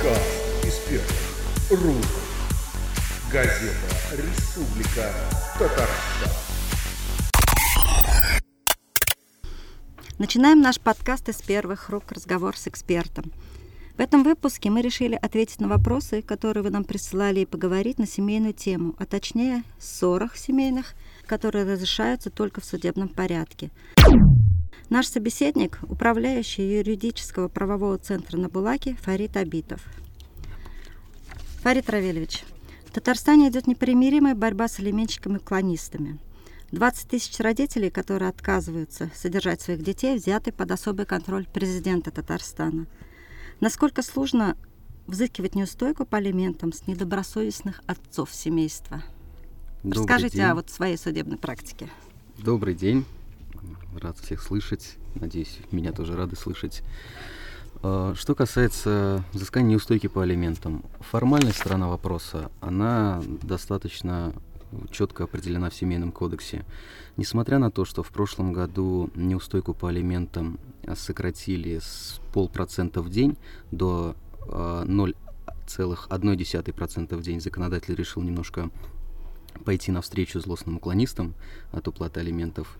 Подкаст из первых рук. Газета «Республика Татарстан». Начинаем наш подкаст из первых рук «Разговор с экспертом». В этом выпуске мы решили ответить на вопросы, которые вы нам присылали, и поговорить на семейную тему, а точнее ссорах семейных, которые разрешаются только в судебном порядке. Наш собеседник – управляющий юридического правового центра на Булаке Фарид Абитов. Фарид Равильевич, в Татарстане идет непримиримая борьба с алименщиками и клонистами. 20 тысяч родителей, которые отказываются содержать своих детей, взяты под особый контроль президента Татарстана. Насколько сложно взыскивать неустойку по алиментам с недобросовестных отцов семейства? Добрый Расскажите день. о вот своей судебной практике. Добрый день. Рад всех слышать. Надеюсь, меня тоже рады слышать. А, Что касается взыскания неустойки по алиментам, формальная сторона вопроса, она достаточно четко определена в Семейном кодексе. Несмотря на то, что в прошлом году неустойку по алиментам а, сократили с полпроцента в день до а, 0,1% в день, законодатель решил немножко пойти навстречу злостным уклонистам от уплаты алиментов.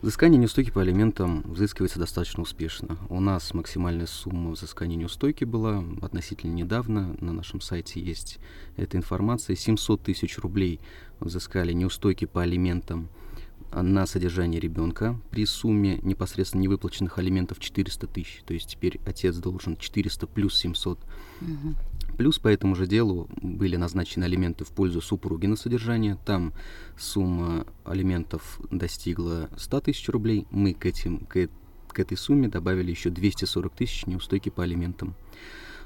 Взыскание неустойки по алиментам взыскивается достаточно успешно. У нас максимальная сумма взыскания неустойки была относительно недавно. На нашем сайте есть эта информация. 700 тысяч рублей взыскали неустойки по алиментам на содержание ребенка при сумме непосредственно невыплаченных алиментов 400 тысяч. То есть теперь отец должен 400 плюс 700 Мгм. Плюс по этому же делу были назначены алименты в пользу супруги на содержание. Там сумма алиментов достигла 100 тысяч рублей. Мы к, этим, к, к этой сумме добавили еще 240 тысяч неустойки по алиментам.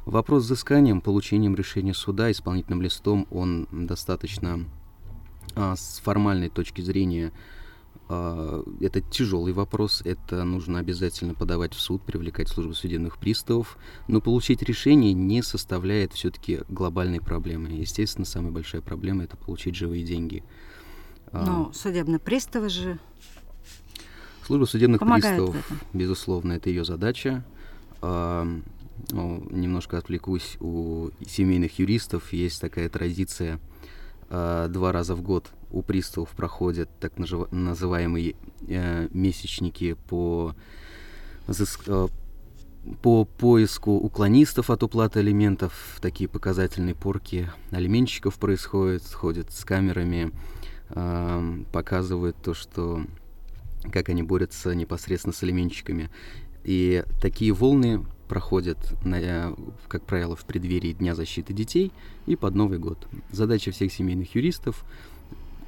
Вопрос с взысканием, получением решения суда, исполнительным листом, он достаточно а, с формальной точки зрения это тяжелый вопрос, это нужно обязательно подавать в суд, привлекать службу судебных приставов, но получить решение не составляет все-таки глобальной проблемы. Естественно, самая большая проблема это получить живые деньги. А, Ну, судебные приставы же Служба судебных приставов, безусловно, это ее задача. А, ну, немножко отвлекусь, у семейных юристов есть такая традиция. А, Два раза в год у приставов проходят так называемые э, месячники по, э, по поиску уклонистов от уплаты алиментов. Такие показательные порки алименщиков происходят, ходят с камерами, ам, показывают то, что как они борются непосредственно с алименщиками. И такие волны проходят, э, как правило, в преддверии Дня защиты детей и под Новый год. Задача всех семейных юристов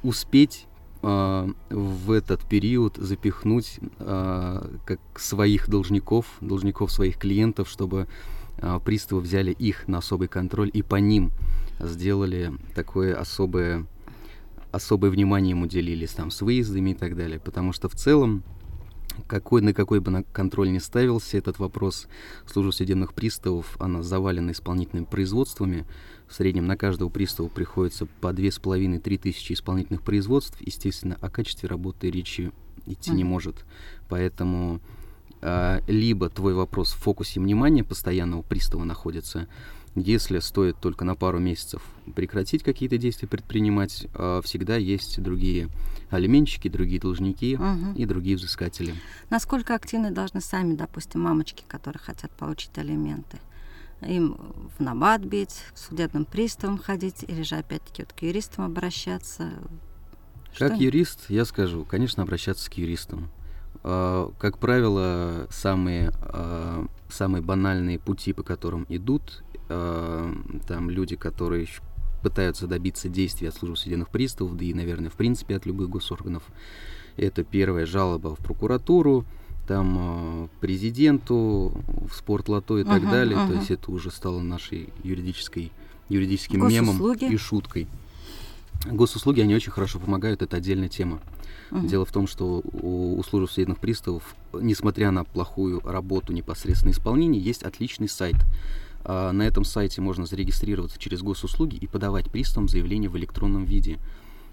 успеть а, в этот период запихнуть а, как своих должников, должников своих клиентов, чтобы а, приставы взяли их на особый контроль и по ним сделали такое особое особое внимание им уделились там с выездами и так далее, потому что в целом какой на какой бы на контроль не ставился этот вопрос, служба судебных приставов, она завалена исполнительными производствами. В среднем на каждого пристава приходится по 2,5-3 тысячи исполнительных производств. Естественно, о качестве работы речи идти не Мгм. может. Поэтому а, либо твой вопрос в фокусе внимания постоянного пристава находится, если стоит только на пару месяцев прекратить какие-то действия предпринимать, а, всегда есть другие алименщики, другие должники Мгм. и другие взыскатели. Насколько активны должны сами, допустим, мамочки, которые хотят получить алименты? Им в набат бить, к судебным приставам ходить, или же опять-таки вот к юристам обращаться? Как Что- юрист, я скажу, конечно, обращаться к юристам. А, Как правило, самые, а, самые банальные пути, по которым идут а, там люди, которые пытаются добиться действий от службы судебных приставов, да и, наверное, в принципе от любых госорганов, это первая жалоба в прокуратуру, там а, президенту, в спортлото и так Мгм, далее. То мгм. есть это уже стало нашей юридической, юридическим мемом Госуслуги? и шуткой. Госуслуги, они очень хорошо помогают, это отдельная тема. Мгм. Дело в том, что у, у службы судебных приставов, несмотря на плохую работу непосредственно исполнения, есть отличный сайт. А, на этом сайте можно зарегистрироваться через госуслуги и подавать приставам заявление в электронном виде,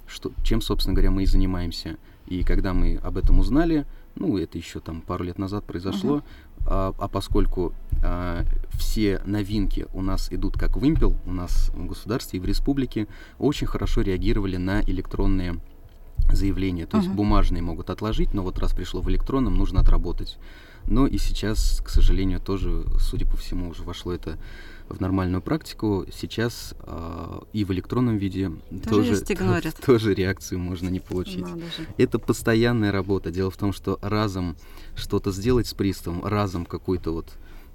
что, чем, собственно говоря, мы и занимаемся. И когда мы об этом узнали, ну, это еще там пару лет назад произошло, а, а поскольку а, все новинки у нас идут как вымпел, у нас в государстве и в республике очень хорошо реагировали на электронные заявления. То uh-huh. есть бумажные могут отложить, но вот раз пришло в электронном, нужно отработать. Но и сейчас, к сожалению, тоже, судя по всему, уже вошло это в нормальную практику. Сейчас э, и в электронном виде тоже, тоже, тоже реакцию можно не получить. Это постоянная работа. Дело в том, что разом что-то сделать с приставом, разом какую-то вот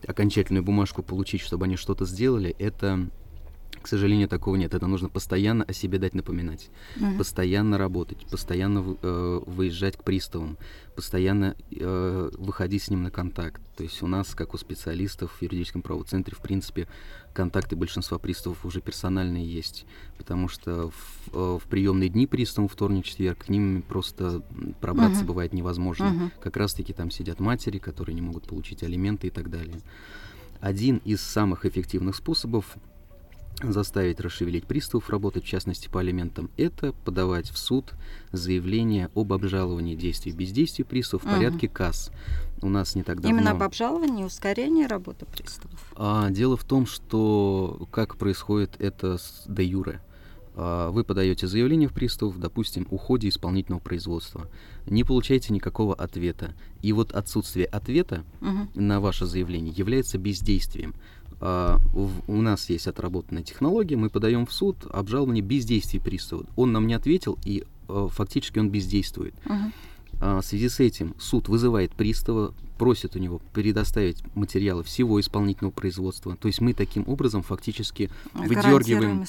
окончательную бумажку получить, чтобы они что-то сделали, это к сожалению, такого нет. Это нужно постоянно о себе дать напоминать, uh-huh. постоянно работать, постоянно э, выезжать к приставам, постоянно э, выходить с ним на контакт. То есть у нас, как у специалистов в юридическом правовом центре, в принципе, контакты большинства приставов уже персональные есть, потому что в, э, в приемные дни приставам, вторник, четверг, к ним просто пробраться uh-huh. бывает невозможно. Uh-huh. Как раз-таки там сидят матери, которые не могут получить алименты и так далее. Один из самых эффективных способов заставить расшевелить приставов работать, в частности по алиментам, это подавать в суд заявление об обжаловании действий бездействия приставов в порядке КАС. У нас не так давно... Именно об обжаловании, ускорении работы приставов? А, дело в том, что как происходит это с де юре. А, вы подаете заявление в пристав, допустим, уходе исполнительного производства, не получаете никакого ответа. И вот отсутствие ответа угу. на ваше заявление является бездействием. Uh, у нас есть отработанная технология, мы подаем в суд обжалование бездействия пристава. Он нам не ответил, и uh, фактически он бездействует. Uh-huh. Uh, в связи с этим суд вызывает пристава, просит у него предоставить материалы всего исполнительного производства. То есть мы таким образом фактически выдергиваем,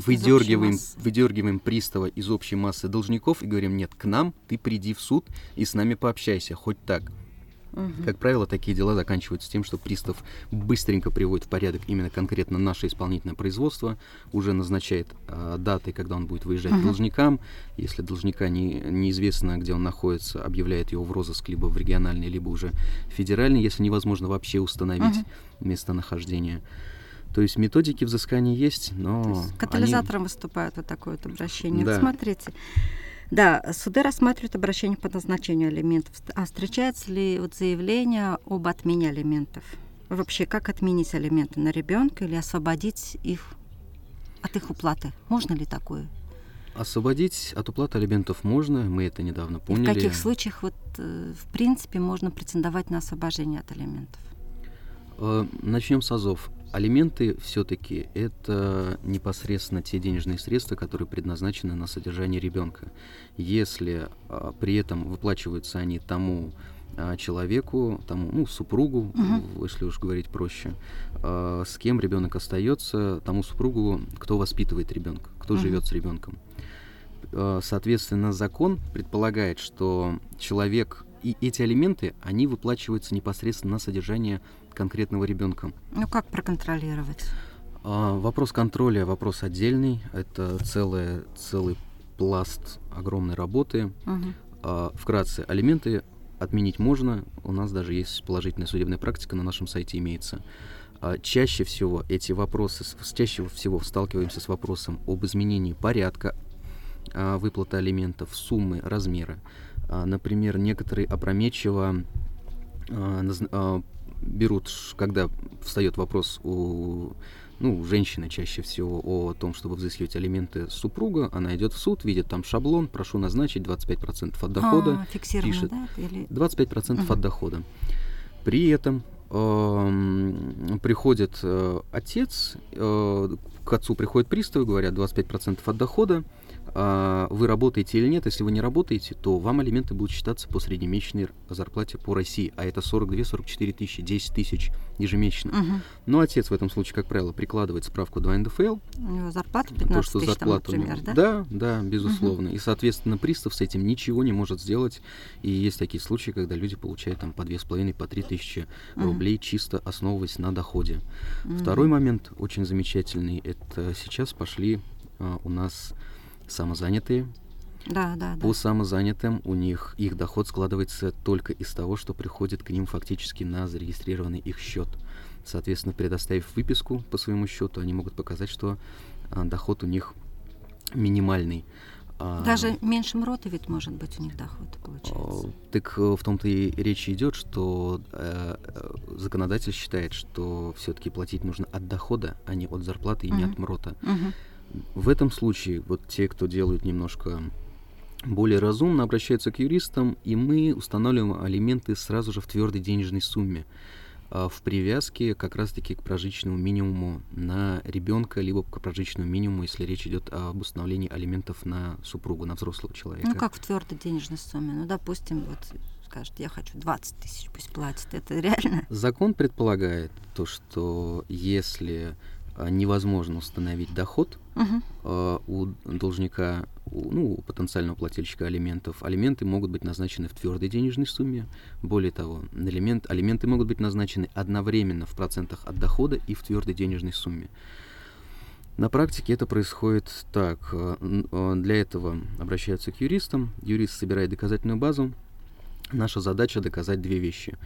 выдергиваем, выдергиваем пристава из общей массы должников и говорим, нет, к нам ты приди в суд и с нами пообщайся, хоть так. Угу. Как правило, такие дела заканчиваются тем, что пристав быстренько приводит в порядок именно конкретно наше исполнительное производство, уже назначает э, даты, когда он будет выезжать угу. должникам. Если должника не, неизвестно, где он находится, объявляет его в розыск либо в региональный, либо уже федеральный, если невозможно вообще установить угу. местонахождение. То есть методики взыскания есть, но... есть катализатором они... выступает вот такое вот обращение. Да. смотрите, да, суды рассматривают обращение по назначению алиментов. А встречается ли вот заявление об отмене алиментов? Вообще, как отменить алименты на ребенка или освободить их от их уплаты? Можно ли такое? Освободить от уплаты алиментов можно, мы это недавно поняли. И в каких случаях, вот, э, в принципе, можно претендовать на освобождение от алиментов? Э, Начнем с АЗОВ. Алименты все-таки это непосредственно те денежные средства, которые предназначены на содержание ребенка. Если а, при этом выплачиваются они тому а, человеку, тому, ну, супругу, uh-huh. если уж говорить проще, а, с кем ребенок остается, тому супругу, кто воспитывает ребенка, кто uh-huh. живет с ребенком. А, соответственно, закон предполагает, что человек и эти алименты, они выплачиваются непосредственно на содержание конкретного ребенка. Ну как проконтролировать? А, вопрос контроля, вопрос отдельный. Это целое, целый пласт огромной работы. Угу. А, вкратце, алименты отменить можно. У нас даже есть положительная судебная практика, на нашем сайте имеется. А, чаще всего эти вопросы, чаще всего сталкиваемся с вопросом об изменении порядка а, выплаты алиментов, суммы, размера. А, например, некоторые опрометчиво а, а, берут, когда встает вопрос у ну, женщины чаще всего о том, чтобы взыскивать алименты супруга, она идет в суд, видит там шаблон, прошу назначить 25% от дохода. А, пишет да? Или... 25% угу. от дохода. При этом э, приходит э, отец, э, к отцу приходит пристав, говорят 25% от дохода, вы работаете или нет. Если вы не работаете, то вам алименты будут считаться по среднемесячной зарплате по России, а это 42-44 тысячи, 10 тысяч ежемесячно. Угу. Но отец в этом случае, как правило, прикладывает справку 2 НДФЛ. У него зарплата 15 то, что тысяч, зарплата там, например, да? Да, да, безусловно. Угу. И, соответственно, пристав с этим ничего не может сделать. И есть такие случаи, когда люди получают там по 2,5, по 3 тысячи угу. рублей, чисто основываясь на доходе. Угу. Второй момент очень замечательный. Это сейчас пошли а, у нас самозанятые. Да, да, По да. самозанятым у них их доход складывается только из того, что приходит к ним фактически на зарегистрированный их счет. Соответственно, предоставив выписку по своему счету, они могут показать, что а, доход у них минимальный. А, Даже меньше МРОТа ведь может быть у них доход, получается. Так э, в том-то и речь идет, что э, э, законодатель считает, что все-таки платить нужно от дохода, а не от зарплаты и угу. не от МРОТа. Угу. В этом случае вот те, кто делают немножко более разумно, обращаются к юристам, и мы устанавливаем алименты сразу же в твердой денежной сумме. А, в привязке как раз-таки к прожиточному минимуму на ребенка, либо к прожиточному минимуму, если речь идет об установлении алиментов на супругу, на взрослого человека. Ну, как в твердой денежной сумме? Ну, допустим, вот скажет, я хочу 20 тысяч, пусть платит. Это реально? Закон предполагает то, что если невозможно установить доход uh-huh. у должника, у, ну, у потенциального плательщика алиментов. Алименты могут быть назначены в твердой денежной сумме. Более того, алимент, алименты могут быть назначены одновременно в процентах от дохода и в твердой денежной сумме. На практике это происходит так. А, для этого обращаются к юристам. Юрист собирает доказательную базу. Наша задача доказать две вещи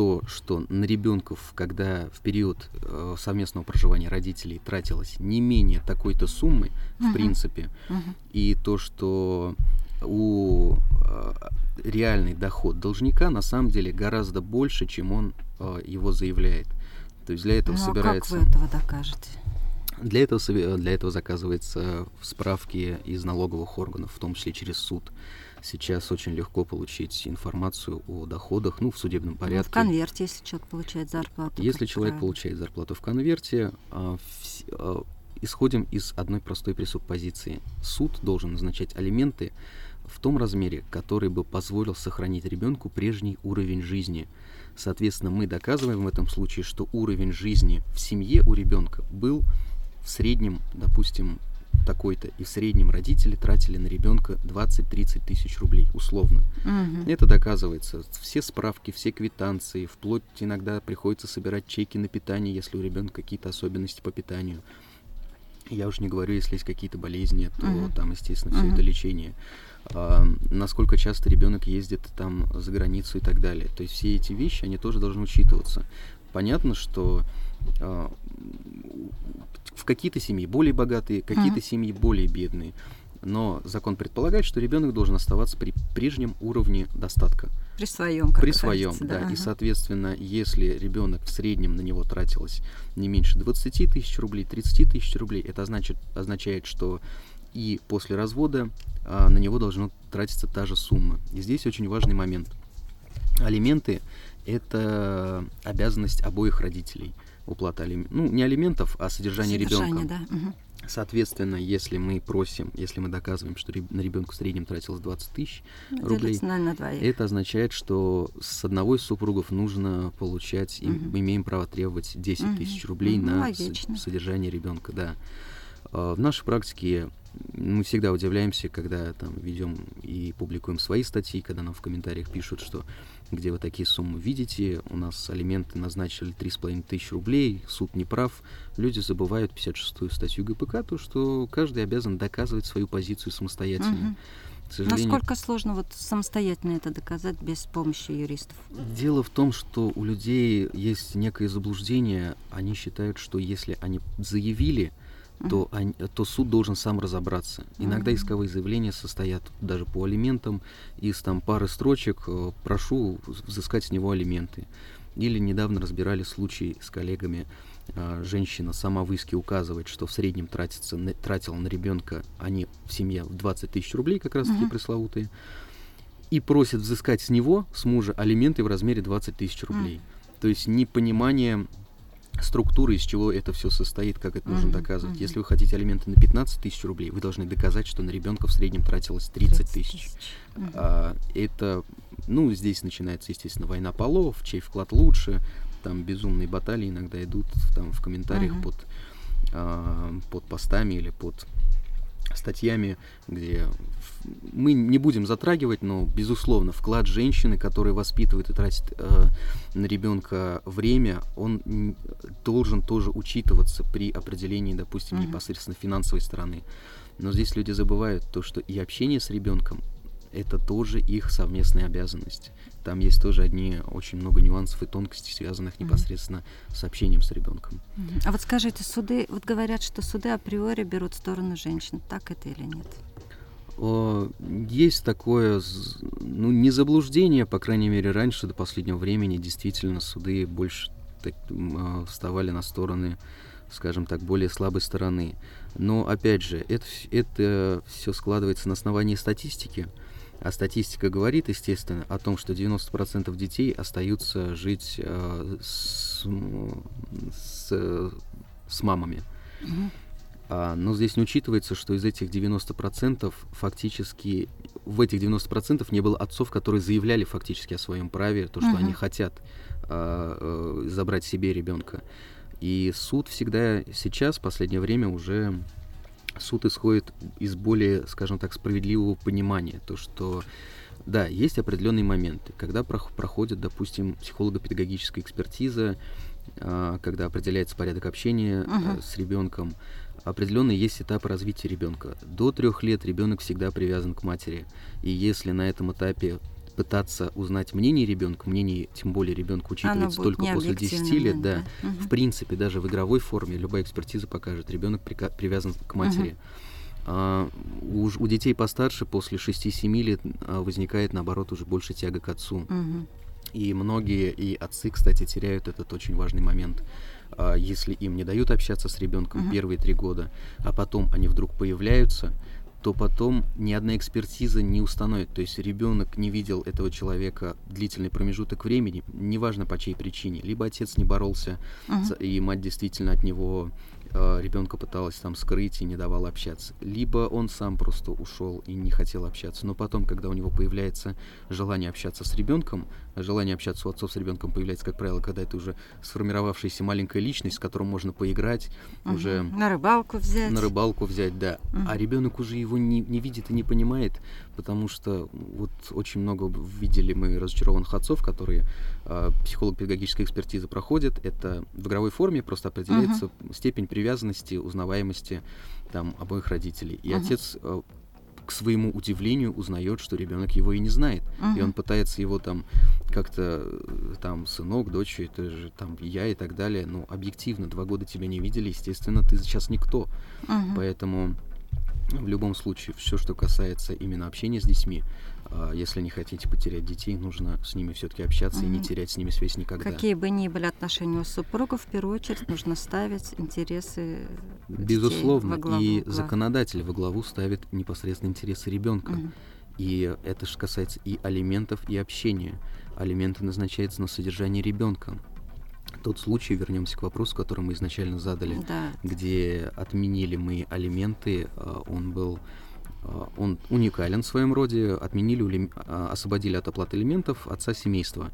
то, что на ребенков, когда в период э, совместного проживания родителей тратилось не менее такой-то суммы, uh-huh. в принципе, uh-huh. и то, что у э, реальный доход должника на самом деле гораздо больше, чем он э, его заявляет. То есть для этого ну, собирается. Как вы этого докажете? Для этого, для этого заказывается справки из налоговых органов, в том числе через суд. Сейчас очень легко получить информацию о доходах, ну, в судебном порядке. Ну, в конверте, если человек получает зарплату. Если человек правильно. получает зарплату в конверте, а, в, а, исходим из одной простой пресуппозиции. Суд должен назначать алименты в том размере, который бы позволил сохранить ребенку прежний уровень жизни. Соответственно, мы доказываем в этом случае, что уровень жизни в семье у ребенка был в среднем, допустим, такой-то, и в среднем родители тратили на ребенка 20-30 тысяч рублей, условно. Угу. Это доказывается. Все справки, все квитанции, вплоть иногда приходится собирать чеки на питание, если у ребенка какие-то особенности по питанию. Я уж не говорю, если есть какие-то болезни, то угу. там, естественно, все угу. это лечение. А, насколько часто ребенок ездит там за границу и так далее. То есть все эти вещи, они тоже должны учитываться. Понятно, что в какие-то семьи более богатые, какие-то mm семьи более бедные. Но закон предполагает, что ребенок должен оставаться при прежнем уровне достатка. При своем, как При своем, да. да. Ага. И, соответственно, если ребенок в среднем на него тратилось не меньше 20 тысяч рублей, 30 тысяч рублей, это значит, означает, что и после развода а, на него должна тратиться та же сумма. И здесь очень важный момент. Алименты – это обязанность обоих родителей – уплата алиментов, ну, не алиментов, а содержание, содержание ребенка. Да. Угу. Соответственно, если мы просим, если мы доказываем, что на ребенка в среднем тратилось 20 тысяч рублей, на это означает, что с одного из супругов нужно получать, угу. и мы имеем право требовать 10 угу. тысяч рублей угу. на Логично. содержание ребенка. Да. А, в нашей практике мы всегда удивляемся, когда там ведем и публикуем свои статьи, когда нам в комментариях пишут, что где вы такие суммы видите, у нас алименты назначили 3,5 тысячи рублей, суд не прав. Люди забывают 56-ю статью ГПК, то, что каждый обязан доказывать свою позицию самостоятельно. Угу. сожалению... Насколько сложно вот самостоятельно это доказать без помощи юристов? Дело в том, что у людей есть некое заблуждение. Они считают, что если они заявили, то, они, то суд должен сам разобраться. Иногда исковые заявления состоят даже по алиментам из там пары строчек э, «прошу взыскать с него алименты». Или недавно разбирали случай с коллегами, э, женщина сама в иске указывает, что в среднем тратится, тратила на ребенка, они в семье 20 тысяч рублей, как раз таки uh-huh. пресловутые, и просит взыскать с него, с мужа, алименты в размере 20 тысяч рублей. Uh-huh. То есть непонимание структуры, из чего это все состоит, как это нужно доказывать. Если вы хотите алименты на 15 тысяч рублей, вы должны доказать, что на ребенка в среднем тратилось 30 тысяч. А, это, ну, здесь начинается, естественно, война полов, чей вклад лучше, там безумные баталии иногда идут там в комментариях под, а, под постами или под статьями, где мы не будем затрагивать, но, безусловно, вклад женщины, которая воспитывает и тратит э, на ребенка время, он должен тоже учитываться при определении, допустим, uh-huh. непосредственно финансовой стороны. Но здесь люди забывают то, что и общение с ребенком это тоже их совместная обязанность. Там есть тоже одни очень много нюансов и тонкостей, связанных mm-hmm. непосредственно с общением с ребенком. Mm-hmm. А вот скажите, суды, вот говорят, что суды априори берут сторону женщин, так это или нет? Есть такое, ну, не заблуждение, по крайней мере, раньше, до последнего времени, действительно, суды больше так, а, вставали на стороны, скажем так, более слабой стороны. Но, опять же, это, это все складывается на основании статистики. А статистика говорит, естественно, о том, что 90% детей остаются жить э, с, с, с мамами. А, но здесь не учитывается, что из этих 90% фактически, в этих 90% не было отцов, которые заявляли фактически о своем праве, то, что uh-huh. они хотят а, а, забрать себе ребенка. И суд всегда сейчас, в последнее время уже суд исходит из более, скажем так, справедливого понимания, то, что да, есть определенные моменты, когда проходит, допустим, психолого-педагогическая экспертиза, а, когда определяется порядок общения uh-huh. с ребенком, определенный есть этап развития ребенка. До трех лет ребенок всегда привязан к матери. И если на этом этапе пытаться узнать мнение ребенка, мнение, тем более ребенка учитывается только после 10 лет, да, да. Угу. в принципе, даже в игровой форме любая экспертиза покажет, ребенок привязан к матери. Угу. А, у, у детей постарше после 6-7 лет а, возникает, наоборот, уже больше тяга к отцу. Угу. И многие, и отцы, кстати, теряют этот очень важный момент. А, если им не дают общаться с ребенком uh-huh. первые три года, а потом они вдруг появляются, то потом ни одна экспертиза не установит. То есть ребенок не видел этого человека длительный промежуток времени, неважно по чьей причине. Либо отец не боролся, uh-huh. и мать действительно от него э, ребенка пыталась там скрыть и не давала общаться. Либо он сам просто ушел и не хотел общаться. Но потом, когда у него появляется желание общаться с ребенком, желание общаться у отцов с ребенком появляется, как правило, когда это уже сформировавшаяся маленькая личность, с которой можно поиграть, угу. уже на рыбалку взять. На рыбалку взять, да. Угу. А ребенок уже его не, не видит и не понимает, потому что вот очень много видели мы разочарованных отцов, которые э, психолог-педагогическая экспертиза проходят. Это в игровой форме просто определяется угу. степень привязанности, узнаваемости там обоих родителей. И угу. отец э, к своему удивлению узнает, что ребенок его и не знает. Uh-huh. И он пытается его там как-то э, там сынок, дочь, это же там я и так далее. Но объективно, два года тебя не видели, естественно, ты сейчас никто. Uh-huh. Поэтому в любом случае, все, что касается именно общения с детьми, а, если не хотите потерять детей, нужно с ними все-таки общаться mm-hmm. и не терять с ними связь никогда. Какие бы ни были отношения у супругов, в первую очередь нужно ставить интересы Безусловно, во главу, и да. законодатель во главу ставит непосредственно интересы ребенка. Mm-hmm. И это же касается и алиментов, и общения. Алименты назначаются на содержание ребенка. Тот случай, вернемся к вопросу, который мы изначально задали, да. где отменили мы алименты, а, он был а, он уникален в своем роде, отменили, а, освободили от оплаты элементов отца семейства.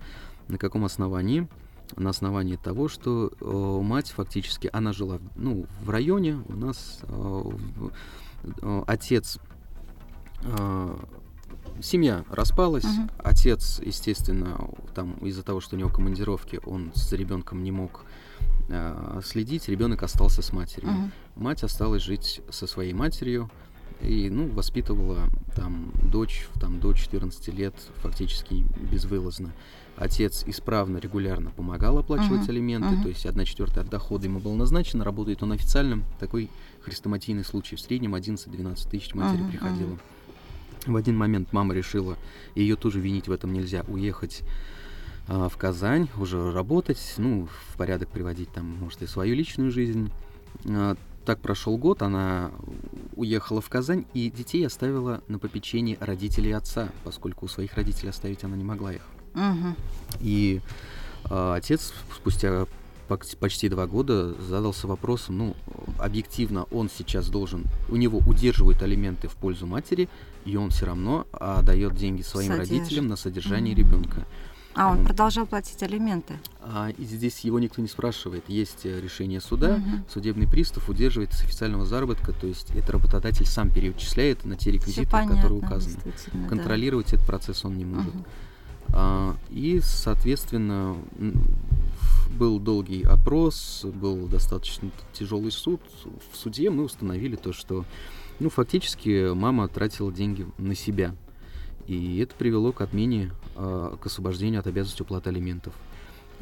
На каком основании? На основании того, что э, мать фактически, она жила ну, в районе, у нас э, э, отец, э, семья распалась, uh-huh. отец, естественно, там из-за того, что у него командировки, он с ребенком не мог э, следить, ребенок остался с матерью. Uh-huh. Мать осталась жить со своей матерью, и, ну, воспитывала там дочь, там до 14 лет фактически безвылазно. Отец исправно, регулярно помогал оплачивать uh-huh. алименты, uh-huh. то есть одна четвертая от дохода ему было назначено, работает он официально. Такой хрестоматийный случай. В среднем 11-12 тысяч матери uh-huh. приходило. Uh-huh. В один момент мама решила, ее тоже винить в этом нельзя, уехать а, в Казань, уже работать, ну, в порядок приводить там, может, и свою личную жизнь. А, так прошел год, она уехала в Казань и детей оставила на попечении родителей отца, поскольку у своих родителей оставить она не могла их. Угу. И э, отец спустя почти два года задался вопросом, ну, объективно он сейчас должен, у него удерживают алименты в пользу матери, и он все равно отдает деньги своим Содержит. родителям на содержание угу. ребенка. А он продолжал платить алименты? А, и здесь его никто не спрашивает. Есть э, решение суда, угу. судебный пристав удерживает с официального заработка, то есть это работодатель сам перечисляет на те реквизиты, понятно, которые указаны. Контролировать да. этот процесс он не может. Угу. А, и, соответственно, был долгий опрос, был достаточно тяжелый суд. В суде мы установили то, что ну, фактически мама тратила деньги на себя. И это привело к отмене, э, к освобождению от обязанности уплаты алиментов.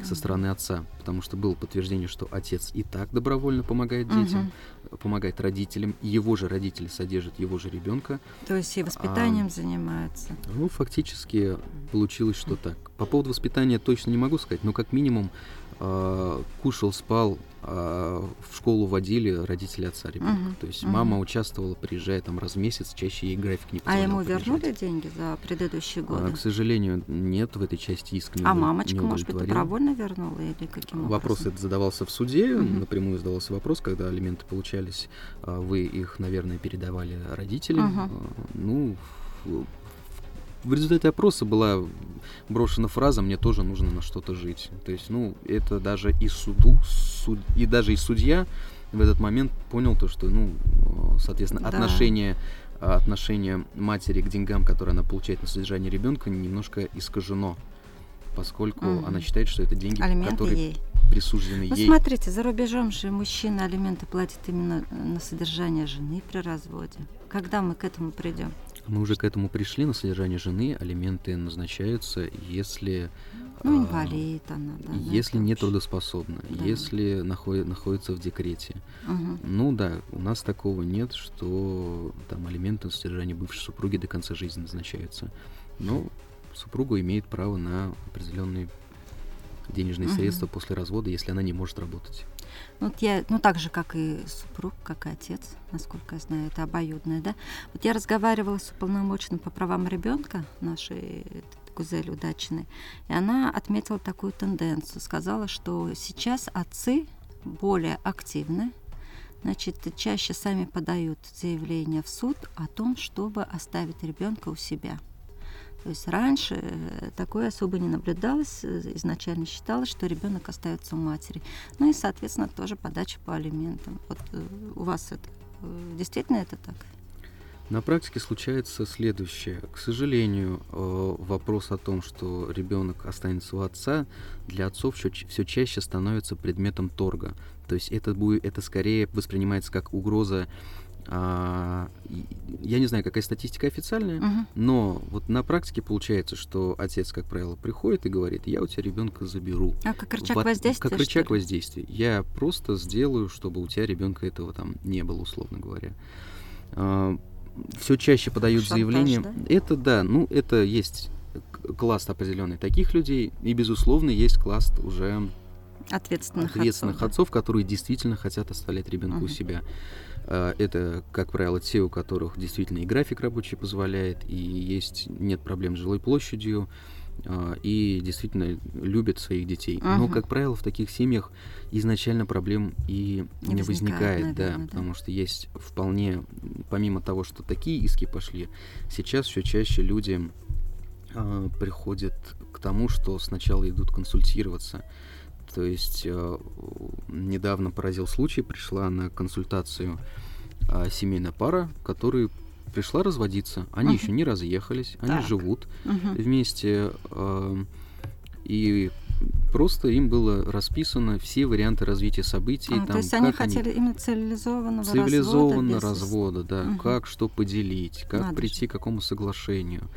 со стороны отца, потому что было подтверждение, что отец и так добровольно помогает детям, помогает родителям, его же родители содержат его же ребенка. То есть и воспитанием занимаются. Ну, фактически получилось, что так. По поводу воспитания точно не могу сказать, но как минимум а, кушал, спал, а, в школу водили родители отца ребенка. Мгм, То есть мгм. мама участвовала, приезжая там раз в месяц, чаще ей график не А ему приезжать. вернули деньги за предыдущие А, годы? к сожалению, нет в этой части иска не А мамочка, не может быть, добровольно вернула или каким Вопрос образом? этот задавался в суде, Мгм. напрямую задавался вопрос, когда алименты получались, а, вы их, наверное, передавали родителям. А, Ну, в- результате опроса была брошена фраза «мне тоже нужно на что-то жить». То есть, ну, это даже и суду, суд, и даже и судья в этот момент понял то, что, ну, э, соответственно, Да. отношение а, отношение матери к деньгам, которые она получает на содержание ребенка, немножко искажено, поскольку Мгм. она считает, что это деньги, Алименты которые ей. присуждены Ну, ей. смотрите, за рубежом же мужчина алименты платит именно э, на содержание жены при разводе. Когда мы к этому придем? Мы уже к этому пришли, на содержание жены алименты назначаются, если... Ну, а, инвалид она, да. Если не трудоспособна, Да. если нахо- находится в декрете. Мгм. Ну да, у нас такого нет, что там алименты на содержание бывшей супруги до конца жизни назначаются. Но супруга имеет право на определенные денежные Мгм. средства после развода, если она не может работать. Ну, Вот я, ну, так же, как и супруг, как и отец, насколько я знаю, это обоюдное, да. Вот я разговаривала с уполномоченным по правам ребенка нашей Гузель Удачиной, и она отметила такую тенденцию, сказала, что сейчас отцы более активны, значит, чаще сами подают заявление в суд о том, чтобы оставить ребенка у себя. То есть раньше э, такое особо не наблюдалось. Э, Изначально считалось, что ребенок остается у матери. Ну и, соответственно, тоже подача по алиментам. Вот э, у вас это действительно это так? На практике случается следующее. К сожалению, вопрос о том, что ребенок останется у отца, для отцов все чаще становится предметом торга. То есть это будет, это скорее воспринимается как угроза. А, я не знаю, какая статистика официальная, Мгм. но вот на практике получается, что отец, как правило, приходит и говорит: я у тебя ребенка заберу. А как рычаг В от- воздействия? Как рычаг воздействия. Я просто сделаю, чтобы у тебя ребенка этого там не было, условно говоря. Все чаще подают Шантаж, заявления. да? Это да, ну это есть класс определенный таких людей, и безусловно есть класс уже Ответственных, ответственных отцов. отцов, которые действительно хотят оставлять ребенка у Мгм. себя. А, Это, как правило, те, у которых действительно и график рабочий позволяет, и есть нет проблем с жилой площадью, а, и действительно любят своих детей. Но, Мгм. как правило, в таких семьях изначально проблем и Не не, возникает, возникает, да, наверное, да. потому что есть вполне, помимо того, что такие иски пошли, сейчас все чаще люди а, приходят к тому, что сначала идут консультироваться. То есть э, недавно поразил случай, пришла на консультацию а, семейная пара, которая пришла разводиться. Они Мгм. еще не разъехались, они Так. живут Мгм. вместе. э, и просто им было расписано все варианты развития событий. А, там, то есть они хотели именно цивилизованного цивилизованно развода. без- развода, да, Мгм. как что поделить, как Надо прийти же. к какому соглашению,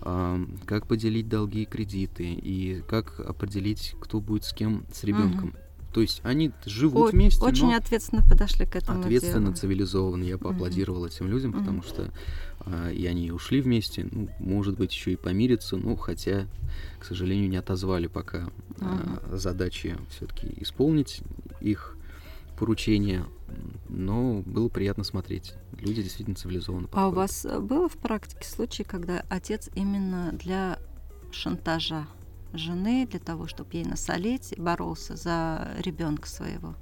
как поделить долги и кредиты, и как определить, кто будет с кем, с ребенком. То есть они живут О- вместе, Очень но ответственно подошли к этому ответственно, делу. цивилизованно. Я поаплодировал этим людям, потому что а, и они ушли вместе, ну, может быть, еще и помириться, ну, хотя, к сожалению, не отозвали пока а, задачи все-таки исполнить их поручения, но было приятно смотреть. Люди действительно цивилизованно А у подходят. вас э, было в практике случай, когда отец именно для шантажа жены, для того, чтобы ей насолить, боролся за ребенка своего?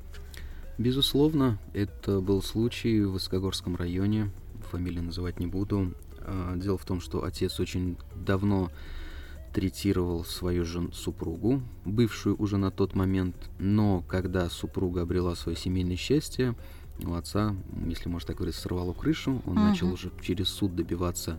Безусловно, это был случай в Высокогорском районе, фамилию называть не буду. А, Дело в том, что отец очень давно третировал свою жен- супругу, бывшую уже на тот момент, но когда супруга обрела свое семейное счастье, у отца, если можно так говорить, сорвало крышу, он Мгм. начал уже через суд добиваться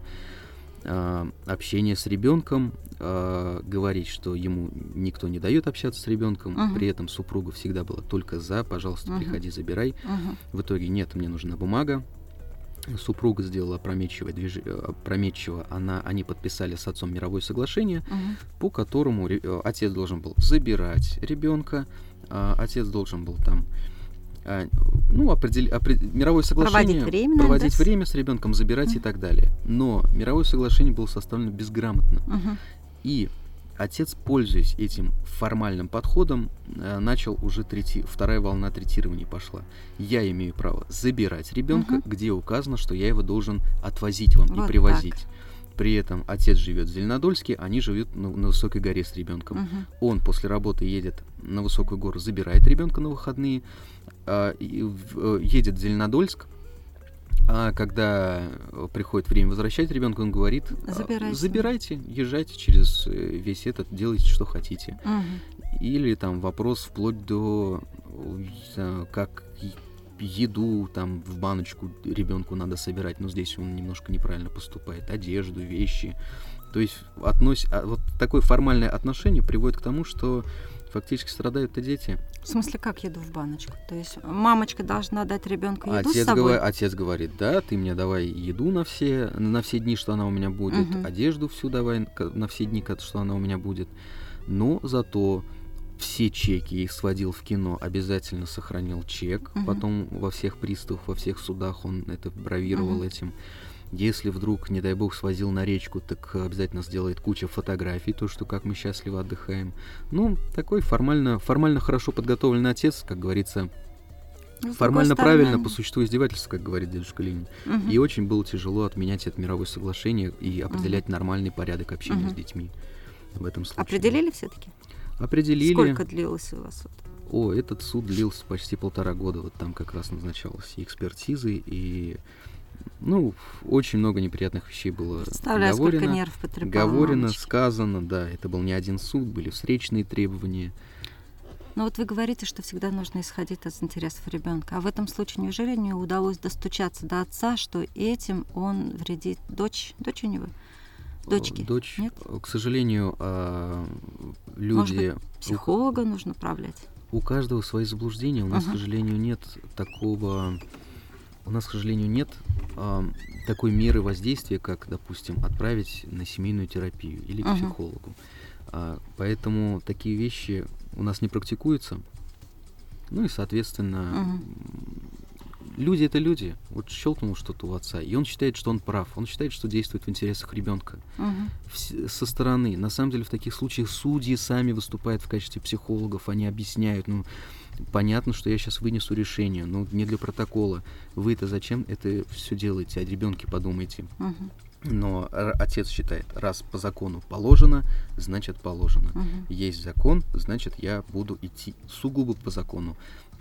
а, общения с ребенком, а, говорить, что ему никто не дает общаться с ребенком, Мгм. при этом супруга всегда была только за, пожалуйста, Мгм. приходи, забирай. Мгм. В итоге нет, мне нужна бумага. Супруга сделала опрометчивое движение, опрометчиво, она, они подписали с отцом мировое соглашение, Мгм. по которому э, отец должен был забирать ребенка, а отец должен был там а, ну, определ- опред- мировое соглашение Проводить время, проводить да, время с ребенком, забирать и Мгм. так далее. Но мировое соглашение было составлено безграмотно. Мгм. И отец, пользуясь этим формальным подходом, э, начал уже трети... вторая волна третирования пошла. Я имею право забирать ребенка, Мгм. где указано, что я его должен отвозить вам Вот и привозить. При этом отец живет в Зеленодольске, они живут на, на высокой горе с ребенком. Мгм. Он после работы едет на высокую гору, забирает ребенка на выходные, а, э, едет в Зеленодольск. А когда э, приходит время возвращать ребенка, он говорит: а, Забирайте. забирайте, езжайте через э, весь этот, делайте что хотите. Мгм. Или там вопрос вплоть до как еду там в баночку ребенку надо собирать, но здесь он немножко неправильно поступает, одежду, вещи. То есть относь... а вот такое формальное отношение приводит к тому, что фактически страдают-то дети. В смысле, как еду в баночку? То есть мамочка должна дать ребенку еду Отец, с собой? гова- отец говорит, да, ты мне давай еду на все, на все дни, что она у меня будет, Мгм. одежду всю давай на все дни, что она у меня будет. Но зато все чеки их сводил в кино, обязательно сохранил чек. Мгм. Потом во всех приставах, во всех судах он это бравировал Мгм. этим. Если вдруг, не дай бог, свозил на речку, так обязательно сделает куча фотографий, то, что как мы счастливо отдыхаем. Ну, такой формально, формально хорошо подготовленный отец, как говорится, Ну, с формально правильно, по существу издевательство, как говорит дедушка Ленин. мгм. И очень было тяжело отменять это мировое соглашение и определять нормальный порядок общения с Мгм. детьми. В этом случае. Определили все-таки? Определили. Сколько длилось у вас? вот? О, этот суд длился почти полтора года. Вот там как раз назначалась и экспертизы, и ну, очень много неприятных вещей было Представляю, говорено. нервов Говорено, сказано, да, это был не один суд, были встречные требования. Но вот вы говорите, что всегда нужно исходить из интересов ребенка. А в этом случае неужели не удалось достучаться до отца, что этим он вредит дочь? Дочь у него? Дочки? Дочь, Нет? э, к сожалению, а, Может люди... быть, психолога нужно управлять? У каждого свои заблуждения. У нас, Ага. к сожалению, нет такого. У нас, к сожалению, нет ам, такой меры воздействия, как, допустим, отправить на семейную терапию или к Ага. психологу. А, поэтому такие вещи у нас не практикуются. Ну и, соответственно, м, люди это люди. Вот щелкнул что-то у отца, и он считает, что он прав. Он считает, что действует в интересах ребенка Мгм. вс- со стороны. На самом деле в таких случаях судьи сами выступают в качестве психологов, они объясняют, ну, понятно, что я сейчас вынесу решение, но не для протокола. Вы-то зачем это все делаете? О ребенке подумайте. Мгм. Но отец считает, раз по закону положено, значит положено. Мгм. Есть закон, значит я буду идти сугубо по закону.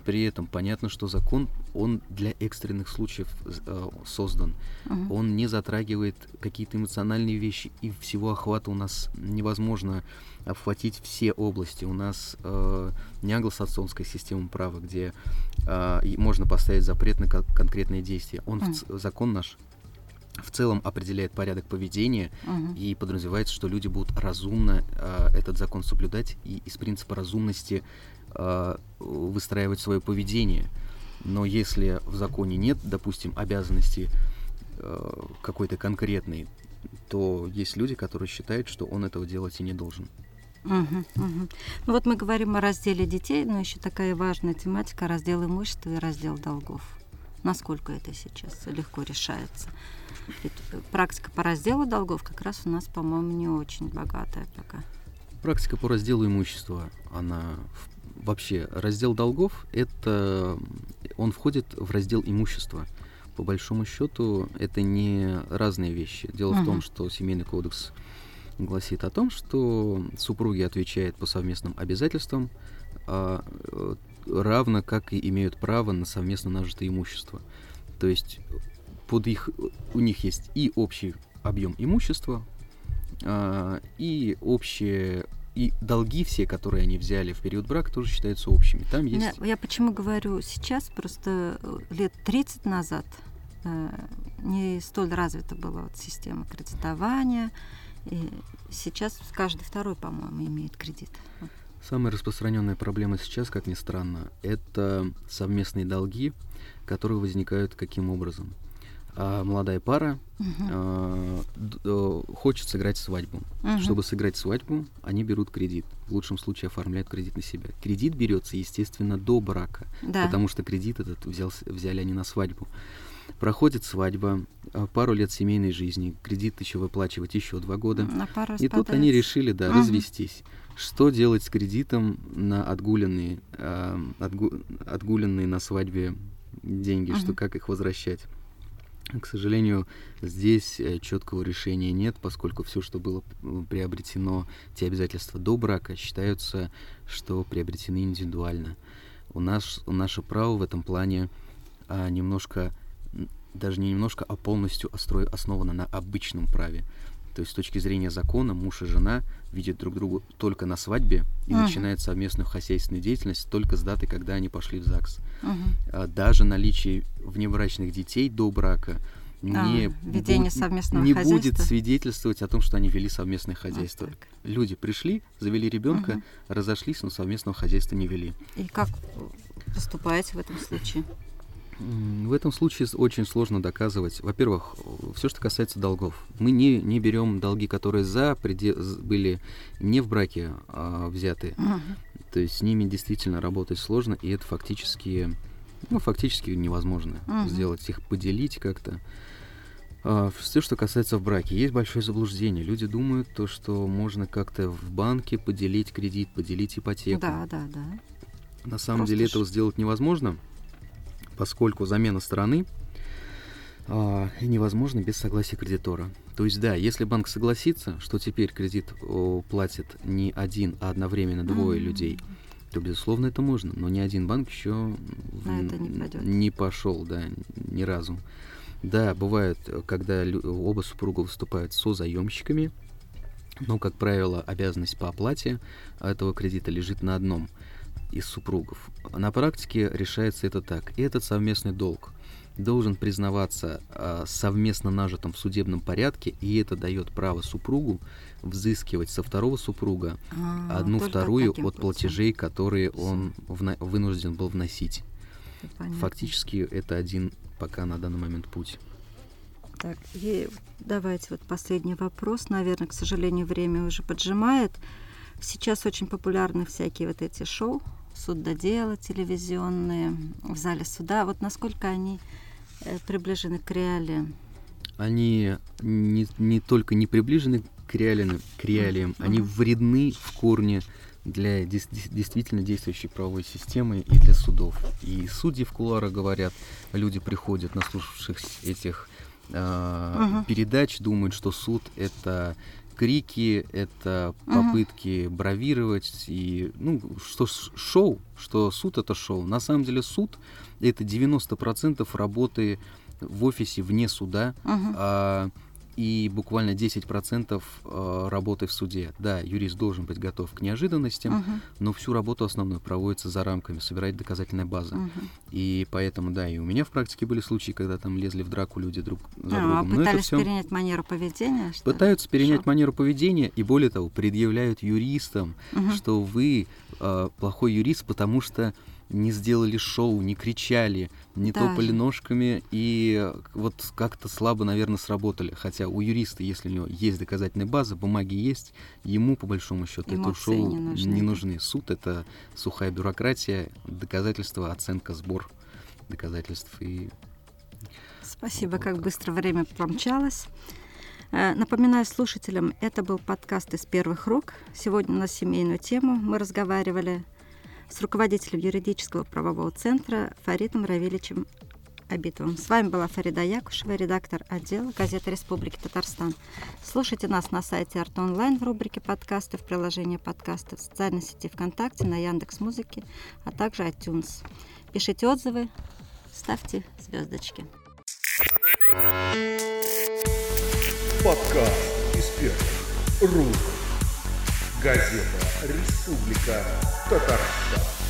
При этом понятно, что закон, он для экстренных случаев э, создан Мгм. он не затрагивает какие-то эмоциональные вещи, и всего охвата у нас невозможно обхватить все области. У нас э, не англосаксонская система права, где э, можно поставить запрет на кон- конкретные действия. Он, в Мгм. ц- закон наш, в целом определяет порядок поведения, Мгм. и подразумевается, что люди будут разумно э, этот закон соблюдать и из принципа разумности выстраивать свое поведение. Но если в законе нет, допустим, обязанности э, какой-то конкретной, то есть люди, которые считают, что он этого делать и не должен. Мгм, мгм. Ну вот мы говорим о разделе детей, но еще такая важная тематика раздел имущества и раздел долгов. Насколько это сейчас легко решается? Ведь э, практика по разделу долгов как раз у нас, по-моему, не очень богатая пока. Практика по разделу имущества, она в- вообще раздел долгов, это он входит в раздел имущества. По большому счету, это не разные вещи. Дело в том, что семейный кодекс гласит о том, что супруги отвечают по совместным обязательствам, а, э, равно как и имеют право на совместно нажитое имущество. То есть под их, у них есть и общий объем имущества, а, и общие и долги все, которые они взяли в период брака, тоже считаются общими. Там Я, есть я почему говорю сейчас, просто э, лет 30 назад э, не столь развита была вот система кредитования. И сейчас каждый второй, по-моему, имеет кредит. Самая распространенная проблема сейчас, как ни странно, это совместные долги, которые возникают каким образом? А, молодая пара д- э, хочет сыграть свадьбу. Мгм. Чтобы сыграть свадьбу, они берут кредит. В лучшем случае оформляют кредит на себя. Кредит берется, естественно, до брака, Да. потому что кредит этот взялся- взяли они на свадьбу. Проходит свадьба, а, пару лет семейной жизни, кредит еще выплачивать еще два года. На пару И тут они решили, да, Мгм. развестись. Что делать с кредитом на отгуленные, а, отгу- отгуленные на свадьбе деньги, что Мгм. как их возвращать? К сожалению, здесь э, четкого решения нет, поскольку все, что было приобретено, те обязательства до брака, считаются, что приобретены индивидуально. У нас наше право в этом плане а, немножко, даже не немножко, а полностью основано на обычном праве. То есть с точки зрения закона муж и жена видят друг друга только на свадьбе и Мгм. начинают совместную хозяйственную деятельность только с даты, когда они пошли в ЗАГС. Мгм. А даже наличие внебрачных детей до брака не, А, ведение бу- совместного не будет свидетельствовать о том, что они вели совместное хозяйство. Вот так. Люди пришли, завели ребенка, Мгм. разошлись, но совместного хозяйства не вели. И как поступаете в этом случае? В этом случае очень сложно доказывать. Во-первых, все, что касается долгов. Мы не, не берем долги, которые за преде- з- были не в браке а, взяты. Мгм. То есть с ними действительно работать сложно, и это фактически, ну, фактически невозможно Мгм. сделать, их поделить как-то. все, что касается в браке, есть большое заблуждение. Люди думают, то, что можно как-то в банке поделить кредит, поделить ипотеку. Да, да, да. На самом Просто деле этого сделать невозможно, поскольку замена стороны а, невозможно без согласия кредитора. То есть, да, если банк согласится, что теперь кредит о, платит не один, а одновременно двое Мгм. людей, то, безусловно, это можно. Но ни один банк еще это не не пошел, да, ни разу. Да, бывает, э, когда оба супруга выступают созаемщиками, но, как правило, обязанность по оплате этого кредита лежит на одном из супругов. На практике решается это так. И этот совместный долг должен признаваться а, совместно нажитым в судебном порядке, и это дает право супругу взыскивать со второго супруга А, одну вторую от путем. платежей, которые он вна- вынужден был вносить. Понятно. Фактически это один пока на данный момент путь. Так, и давайте вот последний вопрос. Наверное, к сожалению, время уже поджимает. Сейчас очень популярны всякие вот эти шоу, судоделы телевизионные в зале суда. Вот насколько они э, приближены к реалиям? Они не, не только не приближены к реалиям, к реалиям они Мгм. вредны в корне для дес- действительно действующей правовой системы и для судов. И судьи в кулуарах говорят, люди приходят, наслушавшись этих а, Мгм. передач, думают, что суд это крики, это попытки бравировать и ну что шоу, что суд это шоу. На самом деле суд это 90% работы в офисе вне суда, Мгм. а, и буквально 10% а, работы в суде. Да, юрист должен быть готов к неожиданностям, Мгм. но всю работу основную проводится за рамками, собирать доказательная база. Мгм. И поэтому, да, и у меня в практике были случаи, когда там лезли в драку люди друг за А, другом. Это пытались всё перенять манеру поведения? что- пытаются перенять Что? манеру поведения и, более того, предъявляют юристам, Мгм. что вы а, плохой юрист, потому что не сделали шоу, не кричали, не Даже. топали ножками и вот как-то слабо, наверное, сработали. Хотя у юриста, если у него есть доказательная база, бумаги есть, ему, по большому счету, это шоу не нужны, не да? нужны. Суд — это сухая бюрократия, доказательства, оценка, сбор доказательств и Спасибо, Вот как так. быстро время промчалось. Э, Напоминаю слушателям, это был подкаст из первых рук. Сегодня на семейную тему мы разговаривали с руководителем юридического правового центра Фаритом Равиличем Абитовым. С вами была Фарида Якушева, редактор отдела газеты Республики Татарстан. Слушайте нас на сайте Арт Онлайн в рубрике подкасты, в приложении подкастов, в социальной сети ВКонтакте, на Яндекс Музыке, а также iTunes. Пишите отзывы, ставьте звездочки. Подкаст рук. Газета «Республика Татарстан».